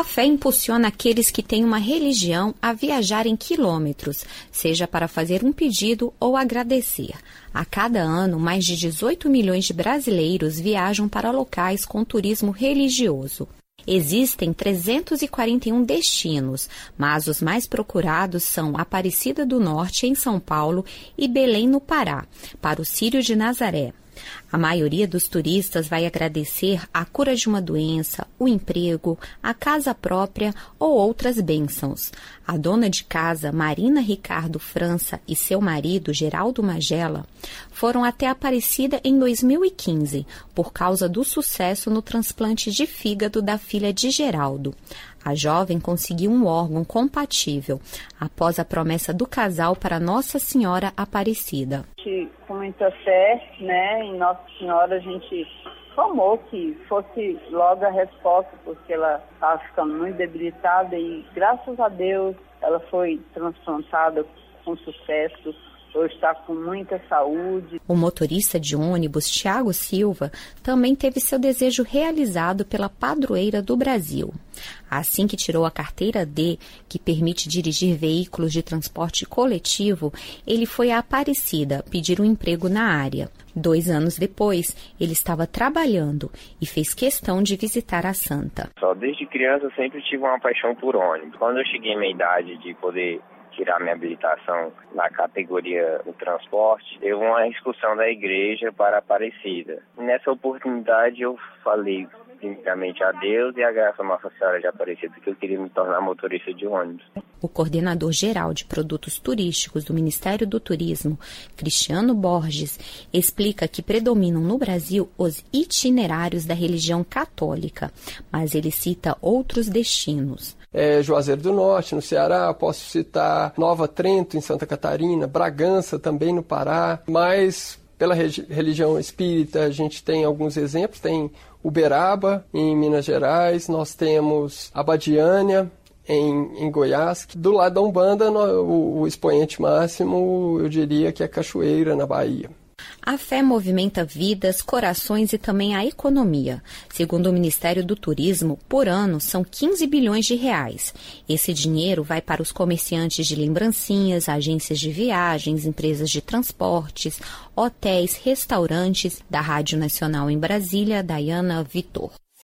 A fé impulsiona aqueles que têm uma religião a viajarem quilômetros, seja para fazer um pedido ou agradecer. A cada ano, mais de 18 milhões de brasileiros viajam para locais com turismo religioso. Existem 341 destinos, mas os mais procurados são Aparecida do Norte, em São Paulo, e Belém, no Pará, para o Círio de Nazaré. A maioria dos turistas vai agradecer a cura de uma doença, o emprego, a casa própria ou outras bênçãos. A dona de casa, Marina Ricardo França, e seu marido, Geraldo Magela, foram até Aparecida em 2015, por causa do sucesso no transplante de fígado da filha de Geraldo. A jovem conseguiu um órgão compatível após a promessa do casal para Nossa Senhora Aparecida. Com muita fé, né, em Nossa Senhora, a gente clamou que fosse logo a resposta, porque ela estava ficando muito debilitada e graças a Deus ela foi transplantada com sucesso está com muita saúde. O motorista de ônibus, Tiago Silva, também teve seu desejo realizado pela padroeira do Brasil. Assim que tirou a carteira D, que permite dirigir veículos de transporte coletivo, ele foi a Aparecida pedir um emprego na área. Dois anos depois, ele estava trabalhando e fez questão de visitar a Santa. Só desde criança eu sempre tive uma paixão por ônibus. Quando eu cheguei na idade de poder tirar minha habilitação na categoria do transporte, teve uma excursão da igreja para Aparecida. Nessa oportunidade eu falei primeiramente a Deus e a graça Nossa Senhora de Aparecida que eu queria me tornar motorista de ônibus. O coordenador geral de produtos turísticos do Ministério do Turismo, Cristiano Borges, explica que predominam no Brasil os itinerários da religião católica, mas ele cita outros destinos é, Juazeiro do Norte, no Ceará, posso citar Nova Trento, em Santa Catarina, Bragança, também no Pará, mas pela religião espírita a gente tem alguns exemplos, tem Uberaba, em Minas Gerais, nós temos Abadiânia, em, em, Goiás. Do lado da Umbanda, no, o, o, expoente máximo, eu diria que é Cachoeira, na Bahia. A fé movimenta vidas, corações e também a economia. Segundo o Ministério do Turismo, por ano são 15 bilhões de reais. Esse dinheiro vai para os comerciantes de lembrancinhas, agências de viagens, empresas de transportes, hotéis, restaurantes da Rádio Nacional em Brasília, Dayana Vitor.